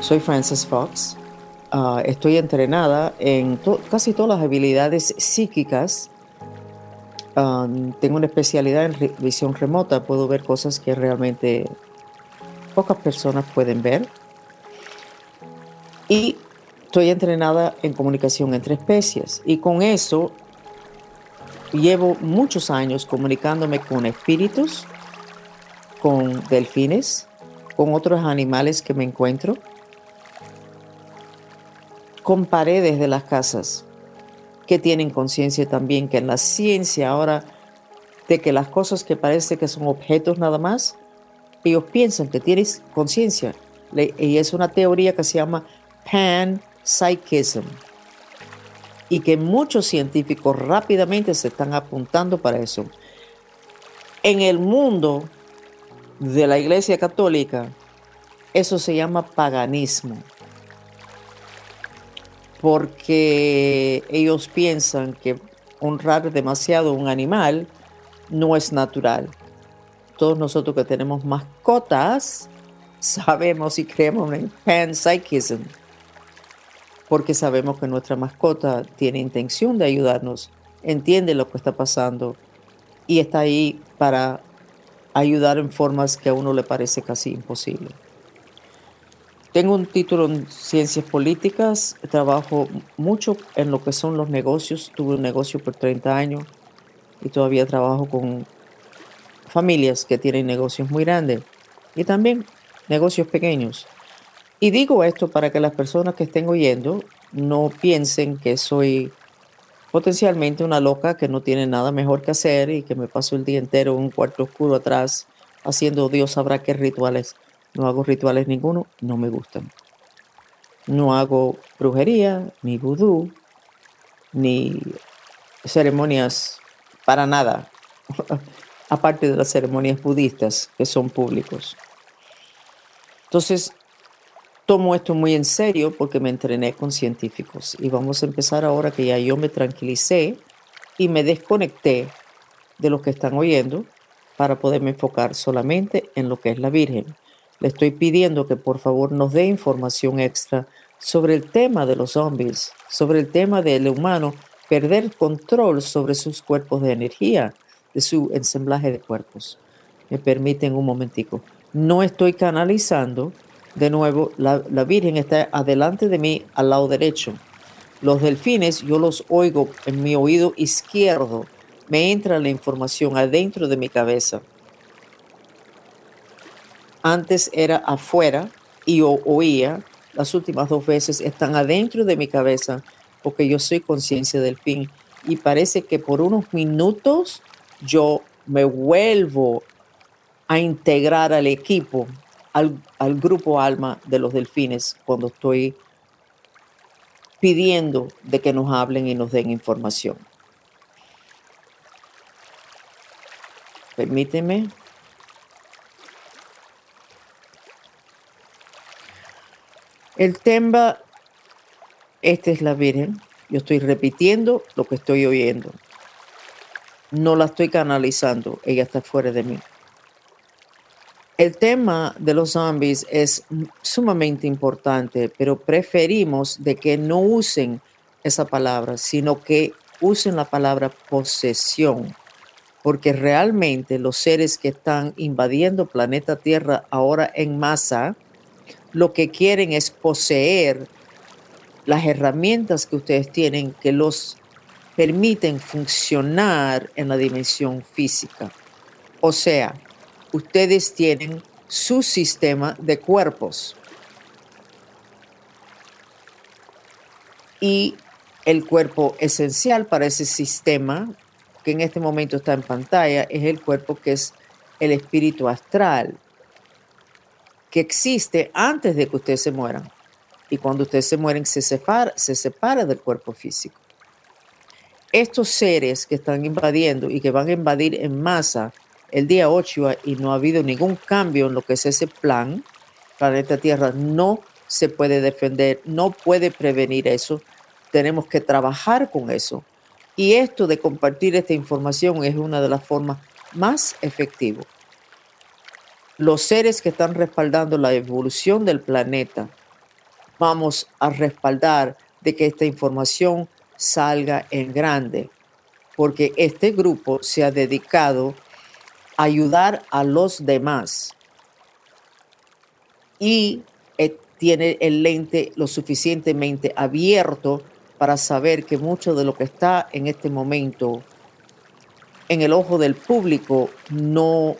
Soy Frances Fox. Ah, estoy entrenada en casi todas las habilidades psíquicas. Ah, tengo una especialidad en visión remota. Puedo ver cosas que realmente pocas personas pueden ver. Y estoy entrenada en comunicación entre especies. Y con eso llevo muchos años comunicándome con espíritus, con delfines, con otros animales que me encuentro, con paredes de las casas que tienen conciencia también, que en la ciencia ahora de que las cosas que parece que son objetos nada más, ellos piensan que tienes conciencia. Y es una teoría que se llama panpsychism. Y que muchos científicos rápidamente se están apuntando para eso. En el mundo de la Iglesia Católica, eso se llama paganismo. Porque ellos piensan que honrar demasiado a un animal no es natural. Todos nosotros que tenemos mascotas sabemos y creemos en panpsychism. Porque sabemos que nuestra mascota tiene intención de ayudarnos, entiende lo que está pasando y está ahí para ayudar en formas que a uno le parece casi imposible. Tengo un título en ciencias políticas, trabajo mucho en lo que son los negocios, tuve un negocio por 30 años y todavía trabajo con familias que tienen negocios muy grandes y también negocios pequeños. Y digo esto para que las personas que estén oyendo no piensen que soy potencialmente una loca que no tiene nada mejor que hacer y que me paso el día entero en un cuarto oscuro atrás haciendo Dios sabrá qué rituales. No hago rituales ninguno, no me gustan. No hago brujería, ni vudú, ni ceremonias para nada, aparte de las ceremonias budistas que son públicos. Entonces, tomo esto muy en serio porque me entrené con científicos y vamos a empezar ahora que ya yo me tranquilicé y me desconecté de lo que están oyendo para poderme enfocar solamente en lo que es la Virgen. Le estoy pidiendo que por favor nos dé información extra sobre el tema de los zombies, sobre el tema del humano perder control sobre sus cuerpos de energía, de su ensamblaje de cuerpos. Me permiten un momentico. No estoy canalizando de nuevo, la, Virgen está adelante de mí al lado derecho. Los delfines yo los oigo en mi oído izquierdo. Me entra la información adentro de mi cabeza. Antes era afuera y oía. Las últimas dos veces están adentro de mi cabeza porque yo soy conciencia del fin. Y parece que por unos minutos yo me vuelvo a integrar al equipo al, grupo alma de los delfines cuando estoy pidiendo de que nos hablen y nos den información. Permíteme. El tema, esta es la Virgen. Yo estoy repitiendo lo que estoy oyendo. No la estoy canalizando. Ella está fuera de mí. El tema de los zombies es sumamente importante, pero preferimos de que no usen esa palabra, sino que usen la palabra posesión, porque realmente los seres que están invadiendo planeta Tierra ahora en masa, lo que quieren es poseer las herramientas que ustedes tienen que los permiten funcionar en la dimensión física. O sea, ustedes tienen su sistema de cuerpos. Y el cuerpo esencial para ese sistema, que en este momento está en pantalla, es el cuerpo que es el espíritu astral, que existe antes de que ustedes se mueran. Y cuando ustedes se mueren, se separa, se separa del cuerpo físico. Estos seres que están invadiendo y que van a invadir en masa el día 8 y no ha habido ningún cambio en lo que es ese plan, planeta Tierra no se puede defender, no puede prevenir eso. Tenemos que trabajar con eso. Y esto de compartir esta información es una de las formas más efectivas. Los seres que están respaldando la evolución del planeta. Vamos a respaldar de que esta información salga en grande, porque este grupo se ha dedicado a ayudar a los demás y eh, tiene el lente lo suficientemente abierto para saber que mucho de lo que está en este momento en el ojo del público no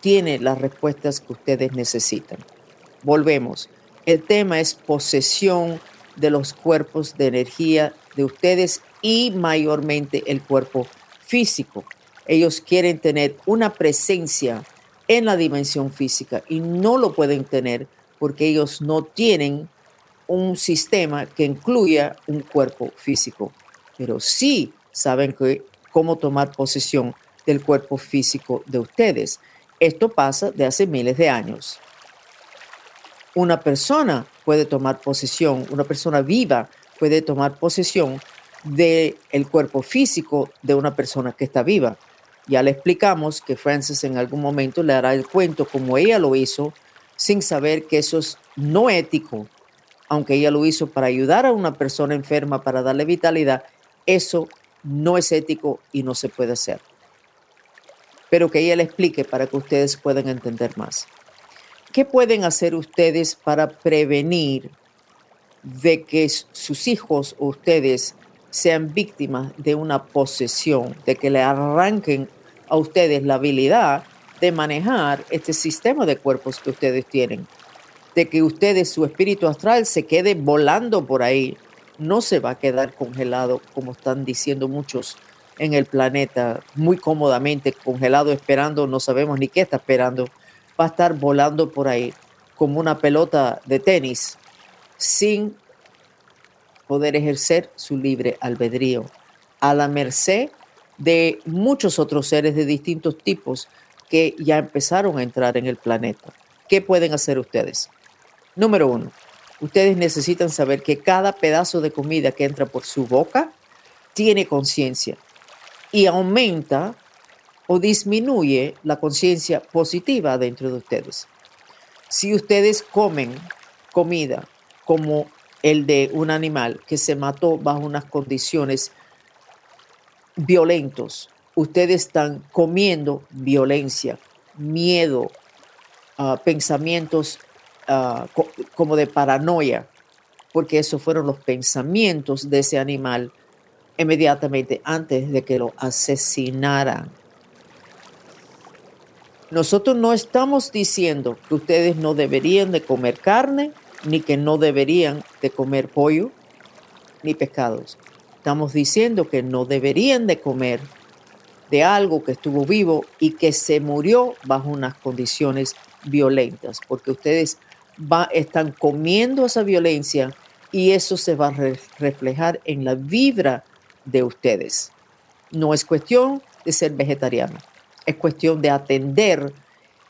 tiene las respuestas que ustedes necesitan. Volvemos. El tema es posesión de los cuerpos de energía de ustedes y mayormente el cuerpo físico. Ellos quieren tener una presencia en la dimensión física y no lo pueden tener porque ellos no tienen un sistema que incluya un cuerpo físico, pero sí saben cómo tomar posesión del cuerpo físico de ustedes. Esto pasa de hace miles de años. Una persona puede tomar posesión, una persona viva puede tomar posesión del el cuerpo físico de una persona que está viva. Ya le explicamos que Francis en algún momento le hará el cuento como ella lo hizo, sin saber que eso es no ético, aunque ella lo hizo para ayudar a una persona enferma, para darle vitalidad, eso no es ético y no se puede hacer. Pero que ella le explique para que ustedes puedan entender más. ¿Qué pueden hacer ustedes para prevenir de que sus hijos o ustedes sean víctimas de una posesión, de que le arranquen a ustedes la habilidad de manejar este sistema de cuerpos que ustedes tienen? de que ustedes, su espíritu astral, se quede volando por ahí. No se va a quedar congelado, como están diciendo muchos en el planeta, muy cómodamente congelado, esperando, no sabemos ni qué está esperando. Va a estar volando por ahí como una pelota de tenis, sin poder ejercer su libre albedrío, a la merced de muchos otros seres de distintos tipos que ya empezaron a entrar en el planeta. ¿Qué pueden hacer ustedes? Número uno, ustedes necesitan saber que cada pedazo de comida que entra por su boca tiene conciencia y aumenta o disminuye la conciencia positiva dentro de ustedes. Si ustedes comen comida como el de un animal que se mató bajo unas condiciones violentos, ustedes están comiendo violencia, miedo, uh, pensamientos Ah, como de paranoia, porque esos fueron los pensamientos de ese animal inmediatamente antes de que lo asesinaran. Nosotros no estamos diciendo que ustedes no deberían de comer carne, ni que no deberían de comer pollo, ni pescados. Estamos diciendo que no deberían de comer de algo que estuvo vivo y que se murió bajo unas condiciones violentas, porque ustedes están comiendo esa violencia y eso se va a reflejar en la vibra de ustedes. No es cuestión de ser vegetariano, es cuestión de atender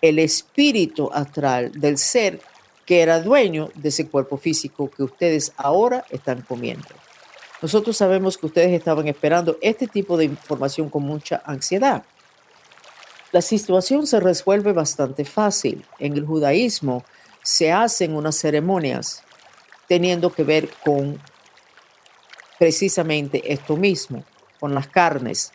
el espíritu astral del ser que era dueño de ese cuerpo físico que ustedes ahora están comiendo. Nosotros sabemos que ustedes estaban esperando este tipo de información con mucha ansiedad. La situación se resuelve bastante fácil. En el judaísmo, se hacen unas ceremonias teniendo que ver con precisamente esto mismo, con las carnes.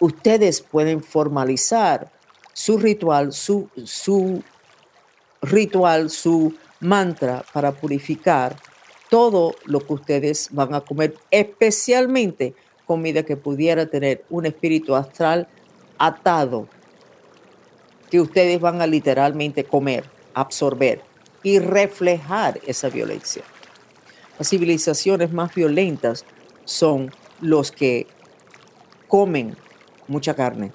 Ustedes pueden formalizar su ritual, su, su ritual, su mantra para purificar todo lo que ustedes van a comer, especialmente comida que pudiera tener un espíritu astral atado, que ustedes van a literalmente comer absorber y reflejar esa violencia. Las civilizaciones más violentas son los que comen mucha carne.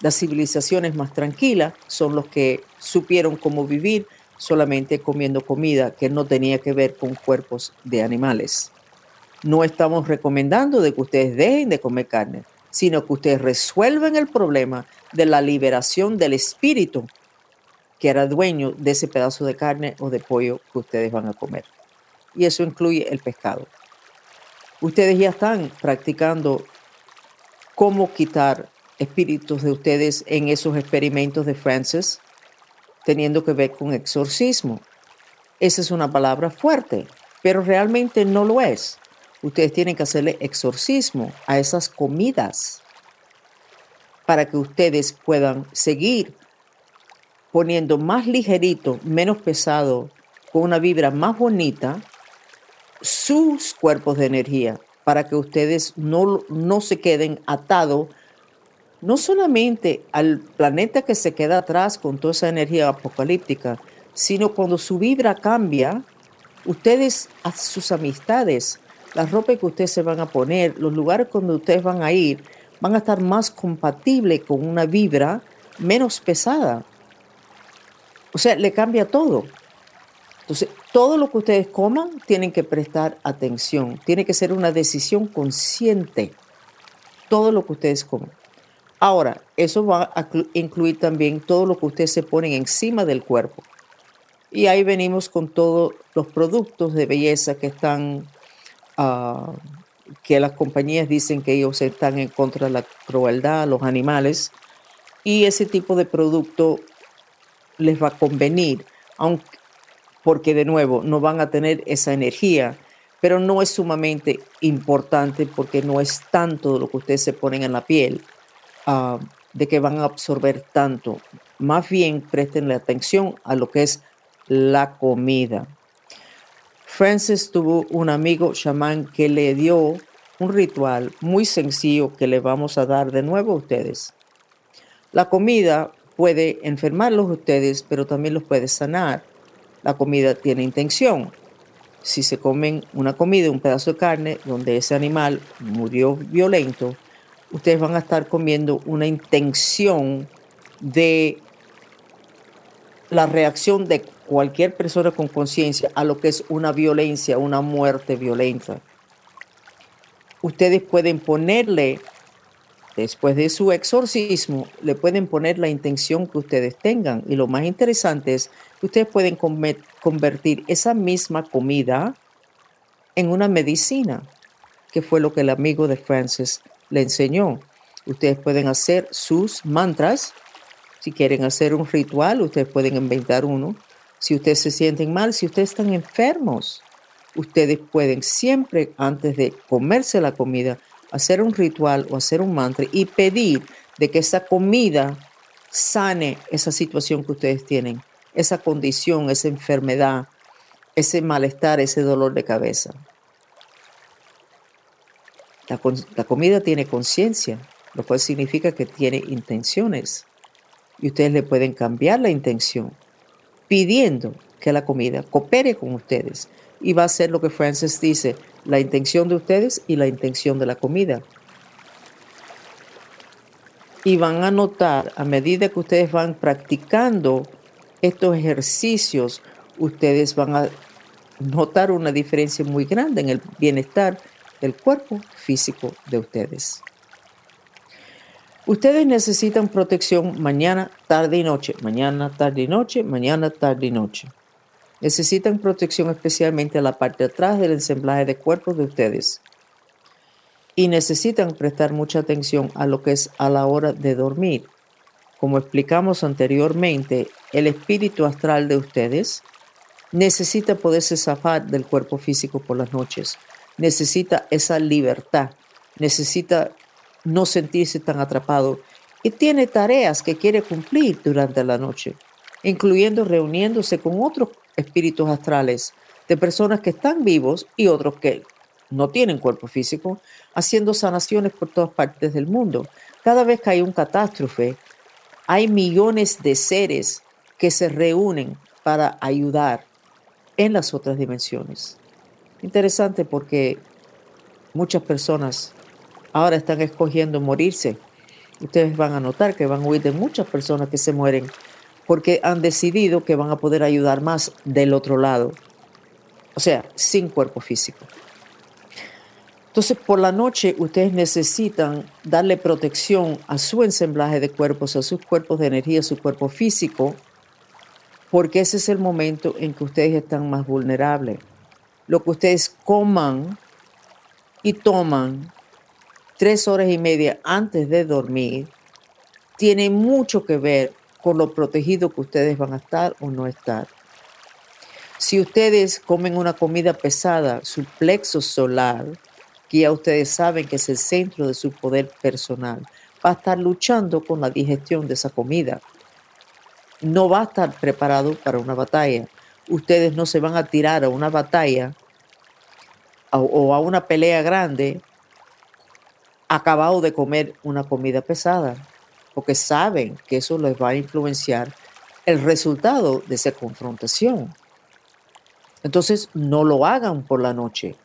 Las civilizaciones más tranquilas son los que supieron cómo vivir solamente comiendo comida que no tenía que ver con cuerpos de animales. No estamos recomendando de que ustedes dejen de comer carne, sino que ustedes resuelvan el problema de la liberación del espíritu que era dueño de ese pedazo de carne o de pollo que ustedes van a comer. Y eso incluye el pescado. Ustedes ya están practicando cómo quitar espíritus de ustedes en esos experimentos de Francis, teniendo que ver con exorcismo. Esa es una palabra fuerte, pero realmente no lo es. Ustedes tienen que hacerle exorcismo a esas comidas para que ustedes puedan seguir poniendo más ligerito, menos pesado, con una vibra más bonita, sus cuerpos de energía, para que ustedes no, no se queden atados no solamente al planeta que se queda atrás con toda esa energía apocalíptica, sino cuando su vibra cambia, ustedes, a sus amistades, la ropa que ustedes se van a poner, los lugares donde ustedes van a ir, van a estar más compatibles con una vibra menos pesada. O sea, le cambia todo. Entonces, todo lo que ustedes coman tienen que prestar atención. Tiene que ser una decisión consciente. Todo lo que ustedes coman. Ahora, eso va a incluir también todo lo que ustedes se ponen encima del cuerpo. Y ahí venimos con todos los productos de belleza que están uh, que las compañías dicen que ellos están en contra de la crueldad los animales y ese tipo de producto les va a convenir, aunque, porque de nuevo no van a tener esa energía, pero no es sumamente importante porque no es tanto lo que ustedes se ponen en la piel uh, de que van a absorber tanto. Más bien presten atención a lo que es la comida. Francis tuvo un amigo chamán que le dio un ritual muy sencillo que le vamos a dar de nuevo a ustedes. La comida puede enfermarlos ustedes, pero también los puede sanar. La comida tiene intención. Si se comen una comida, un pedazo de carne, donde ese animal murió violento, ustedes van a estar comiendo una intención de la reacción de cualquier persona con conciencia a lo que es una violencia, una muerte violenta. Ustedes pueden ponerle, después de su exorcismo, le pueden poner la intención que ustedes tengan. Y lo más interesante es que ustedes pueden convertir esa misma comida en una medicina, que fue lo que el amigo de Francis le enseñó. Ustedes pueden hacer sus mantras. Si quieren hacer un ritual, ustedes pueden inventar uno si ustedes se sienten mal, si ustedes están enfermos, ustedes pueden siempre, antes de comerse la comida, hacer un ritual o hacer un mantra y pedir de que esa comida sane esa situación que ustedes tienen, esa condición, esa enfermedad, ese malestar, ese dolor de cabeza. La, la comida tiene conciencia, lo cual significa que tiene intenciones. Y ustedes le pueden cambiar la intención pidiendo que la comida coopere con ustedes. Y va a ser lo que Francis dice, la intención de ustedes y la intención de la comida. Y van a notar, a medida que ustedes van practicando estos ejercicios, ustedes van a notar una diferencia muy grande en el bienestar del cuerpo físico de ustedes. Ustedes necesitan protección mañana, tarde y noche, mañana, tarde y noche, mañana, tarde y noche. Necesitan protección especialmente a la parte de atrás del ensamblaje de cuerpos de ustedes. Y necesitan prestar mucha atención a lo que es a la hora de dormir. Como explicamos anteriormente, el espíritu astral de ustedes necesita poderse zafar del cuerpo físico por las noches. Necesita esa libertad. Necesita no sentirse tan atrapado y tiene tareas que quiere cumplir durante la noche, incluyendo reuniéndose con otros espíritus astrales de personas que están vivos y otros que no tienen cuerpo físico, haciendo sanaciones por todas partes del mundo. Cada vez que hay un catástrofe, hay millones de seres que se reúnen para ayudar en las otras dimensiones. Interesante porque muchas personas ahora están escogiendo morirse. Ustedes van a notar que van a huir de muchas personas que se mueren porque han decidido que van a poder ayudar más del otro lado. O sea, sin cuerpo físico. Entonces, por la noche ustedes necesitan darle protección a su ensamblaje de cuerpos, a sus cuerpos de energía, a su cuerpo físico, porque ese es el momento en que ustedes están más vulnerables. Lo que ustedes coman y toman tres horas y media antes de dormir tiene mucho que ver con lo protegido que ustedes van a estar o no estar. Si ustedes comen una comida pesada, su plexo solar, que ya ustedes saben que es el centro de su poder personal, va a estar luchando con la digestión de esa comida. No va a estar preparado para una batalla. Ustedes no se van a tirar a una batalla o a una pelea grande acabado de comer una comida pesada, porque saben que eso les va a influenciar el resultado de esa confrontación. Entonces, no lo hagan por la noche.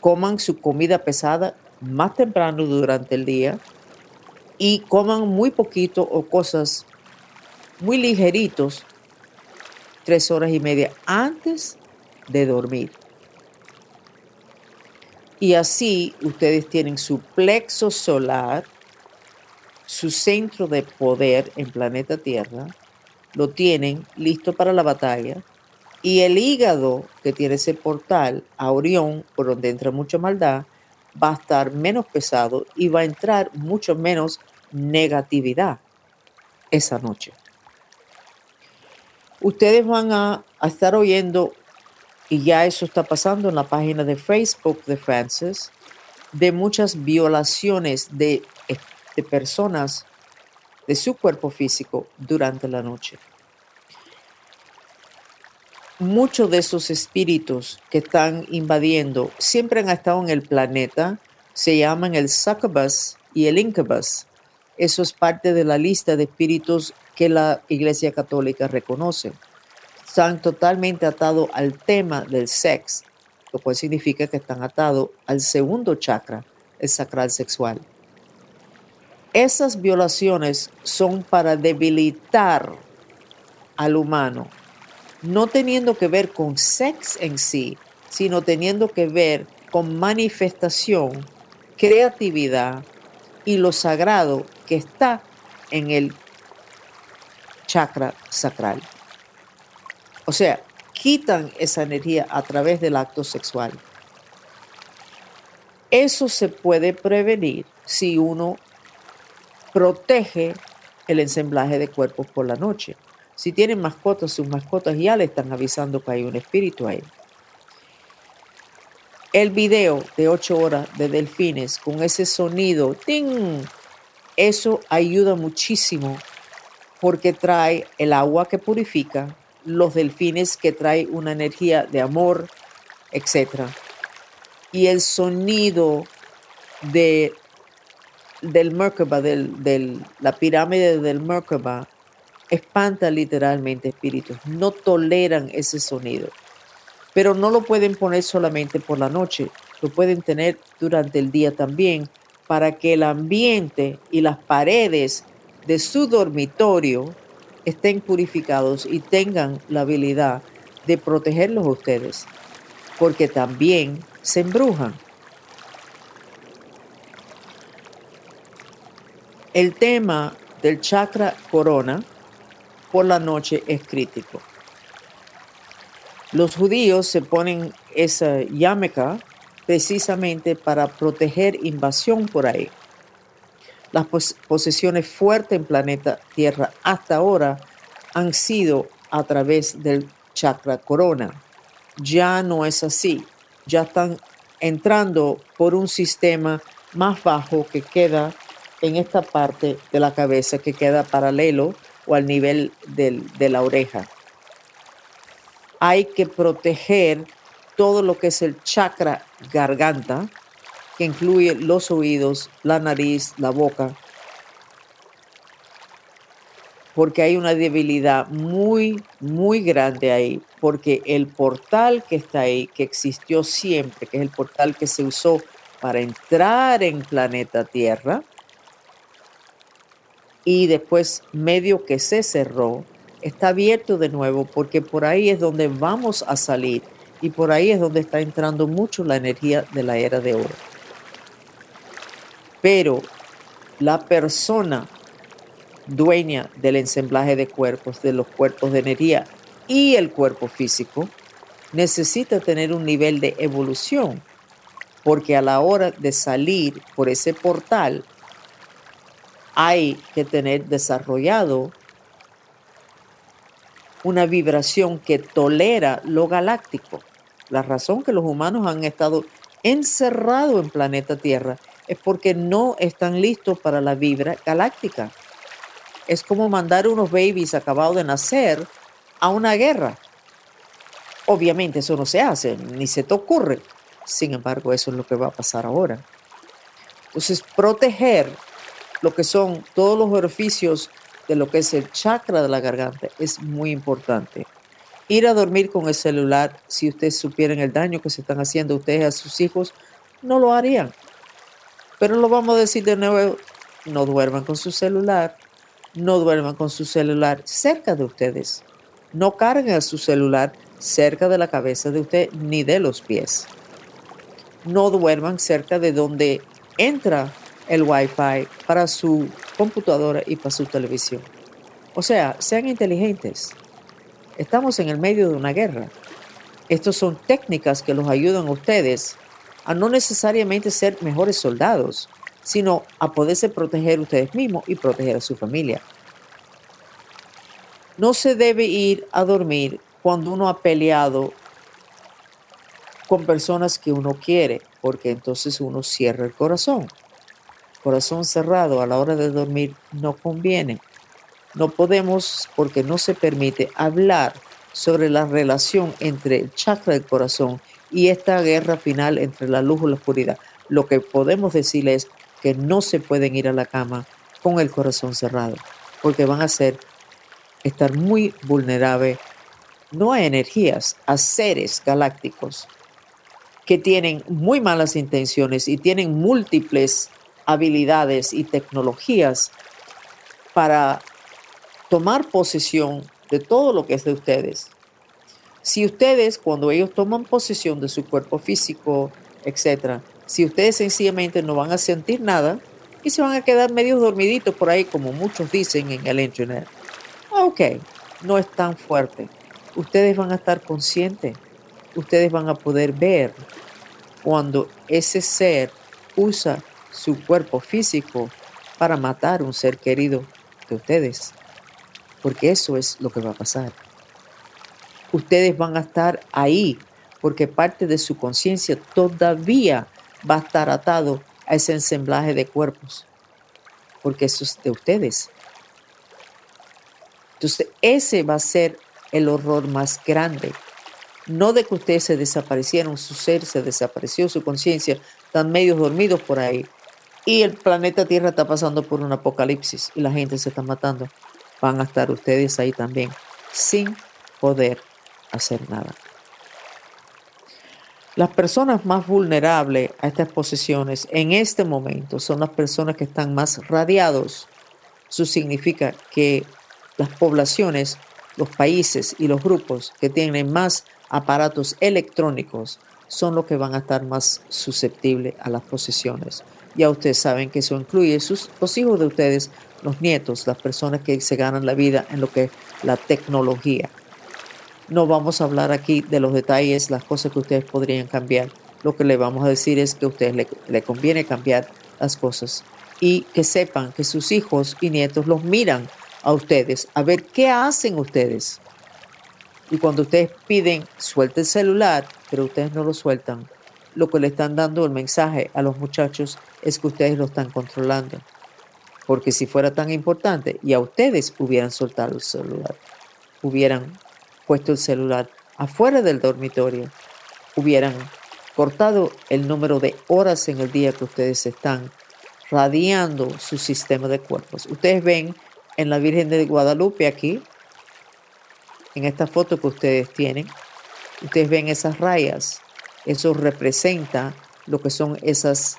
Coman su comida pesada más temprano durante el día y coman muy poquito o cosas muy ligeritos tres horas y media antes de dormir. Y así ustedes tienen su plexo solar, su centro de poder en planeta Tierra, lo tienen listo para la batalla y el hígado que tiene ese portal a Orión, por donde entra mucha maldad, va a estar menos pesado y va a entrar mucho menos negatividad esa noche. Ustedes van a, estar oyendo, y ya eso está pasando en la página de Facebook de Francis, de muchas violaciones de, de personas de su cuerpo físico durante la noche muchos de esos espíritus que están invadiendo siempre han estado en el planeta, se llaman el succubus y el incubus. Eso es parte de la lista de espíritus que la Iglesia Católica reconoce. Están totalmente atados al tema del sexo, lo cual significa que están atados al segundo chakra, el sacral sexual. Esas violaciones son para debilitar al humano no teniendo que ver con sex en sí, sino teniendo que ver con manifestación, creatividad y lo sagrado que está en el chakra sacral. O sea, quitan esa energía a través del acto sexual. Eso se puede prevenir si uno protege el ensamblaje de cuerpos por la noche. Si tienen mascotas, sus mascotas ya le están avisando que hay un espíritu ahí. El video de 8 horas de delfines con ese sonido, ¡ting! eso ayuda muchísimo porque trae el agua que purifica, los delfines que trae una energía de amor, etc. Y el sonido de, del Merkaba, de la pirámide del Merkaba, espanta literalmente espíritus, no toleran ese sonido, pero no lo pueden poner solamente por la noche, lo pueden tener durante el día también para que el ambiente y las paredes de su dormitorio estén purificados y tengan la habilidad de protegerlos a ustedes, porque también se embrujan. El tema del chakra corona por la noche es crítico. Los judíos se ponen esa yameca precisamente para proteger invasión por ahí. Las posesiones fuertes en planeta Tierra hasta ahora han sido a través del chakra corona. Ya no es así. Ya están entrando por un sistema más bajo que queda en esta parte de la cabeza que queda paralelo o al nivel de la oreja. Hay que proteger todo lo que es el chakra garganta, que incluye los oídos, la nariz, la boca, porque hay una debilidad muy, muy grande ahí, porque el portal que está ahí, que existió siempre, que es el portal que se usó para entrar en planeta Tierra, y después medio que se cerró, está abierto de nuevo porque por ahí es donde vamos a salir y por ahí es donde está entrando mucho la energía de la era de oro. Pero la persona dueña del ensamblaje de cuerpos, de los cuerpos de energía y el cuerpo físico, necesita tener un nivel de evolución, porque a la hora de salir por ese portal hay que tener desarrollado una vibración que tolera lo galáctico. La razón que los humanos han estado encerrados en planeta Tierra es porque no están listos para la vibra galáctica. Es como mandar unos babies acabados de nacer a una guerra. Obviamente eso no se hace, ni se te ocurre. Sin embargo, eso es lo que va a pasar ahora. Entonces, proteger lo que son todos los orificios de lo que es el chakra de la garganta es muy importante. Ir a dormir con el celular, si ustedes supieran el daño que se están haciendo ustedes a sus hijos, no lo harían. Pero lo vamos a decir de nuevo, no duerman con su celular, no duerman con su celular cerca de ustedes. No carguen a su celular cerca de la cabeza de usted ni de los pies. No duerman cerca de donde entra el Wi-Fi para su computadora y para su televisión. O sea, sean inteligentes. Estamos en el medio de una guerra. Estas son técnicas que los ayudan a ustedes a no necesariamente ser mejores soldados, sino a poderse proteger ustedes mismos y proteger a su familia. No se debe ir a dormir cuando uno ha peleado con personas que uno quiere, porque entonces uno cierra el corazón. Corazón cerrado a la hora de dormir no conviene. No podemos, porque no se permite, hablar sobre la relación entre el chakra del corazón y esta guerra final entre la luz y la oscuridad. Lo que podemos decir es que no se pueden ir a la cama con el corazón cerrado, porque van a ser estar muy vulnerables no a energías, a seres galácticos que tienen muy malas intenciones y tienen múltiples habilidades y tecnologías para tomar posesión de todo lo que es de ustedes. Si ustedes, cuando ellos toman posesión de su cuerpo físico, etcétera, si ustedes sencillamente no van a sentir nada y se van a quedar medio dormiditos por ahí, como muchos dicen en el internet, ok, no es tan fuerte. Ustedes van a estar conscientes, ustedes van a poder ver cuando ese ser usa su cuerpo físico para matar un ser querido de ustedes porque eso es lo que va a pasar. Ustedes van a estar ahí porque parte de su conciencia todavía va a estar atado a ese ensamblaje de cuerpos, porque eso es de ustedes. Entonces, ese va a ser el horror más grande. No de que ustedes se desaparecieron, su ser se desapareció, su conciencia, están medio dormidos por ahí. Y el planeta Tierra está pasando por un apocalipsis y la gente se está matando van a estar ustedes ahí también sin poder hacer nada. Las personas más vulnerables a estas posiciones en este momento son las personas que están más radiados. Eso significa que las poblaciones, los países y los grupos que tienen más aparatos electrónicos son los que van a estar más susceptibles a las posesiones. Ya ustedes saben que eso incluye sus, los hijos de ustedes, los nietos, las personas que se ganan la vida en lo que es la tecnología. No vamos a hablar aquí de los detalles, las cosas que ustedes podrían cambiar. Lo que le vamos a decir es que a ustedes le, le conviene cambiar las cosas y que sepan que sus hijos y nietos los miran a ustedes a ver qué hacen ustedes. Y cuando ustedes piden, suelte el celular, pero ustedes no lo sueltan, lo que le están dando el mensaje a los muchachos es que ustedes lo están controlando. Porque si fuera tan importante y a ustedes hubieran soltado el celular, hubieran puesto el celular afuera del dormitorio, hubieran cortado el número de horas en el día que ustedes están radiando su sistema de cuerpos. Ustedes ven en la Virgen de Guadalupe aquí, en esta foto que ustedes tienen, ustedes ven esas rayas eso representa lo que son esas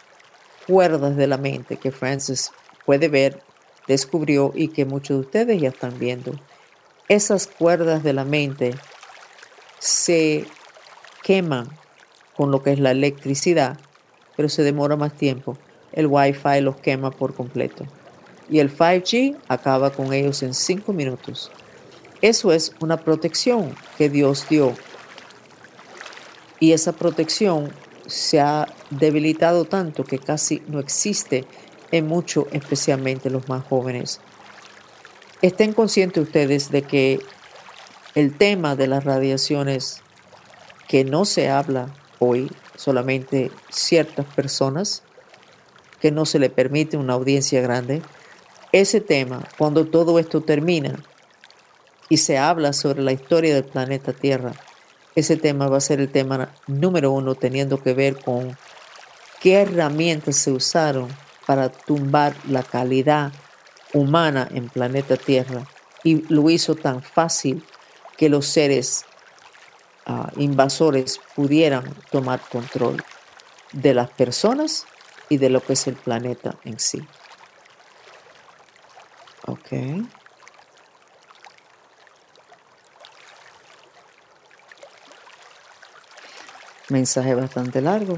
cuerdas de la mente que Francis puede ver, descubrió y que muchos de ustedes ya están viendo. Esas cuerdas de la mente se queman con lo que es la electricidad, pero se demora más tiempo. El Wi-Fi los quema por completo. Y el 5G acaba con ellos en cinco minutos. Eso es una protección que Dios dio y esa protección se ha debilitado tanto que casi no existe en muchos, especialmente los más jóvenes. Estén conscientes ustedes de que El tema de las radiaciones que no se habla hoy, solamente ciertas personas, que no se le permite una audiencia grande, ese tema, cuando todo esto termina y se habla sobre la historia del planeta Tierra, ese tema va a ser el tema número uno teniendo que ver con qué herramientas se usaron para tumbar la calidad humana en planeta Tierra y lo hizo tan fácil que los seres ah, invasores pudieran tomar control de las personas y de lo que es el planeta en sí. Ok. Mensaje bastante largo.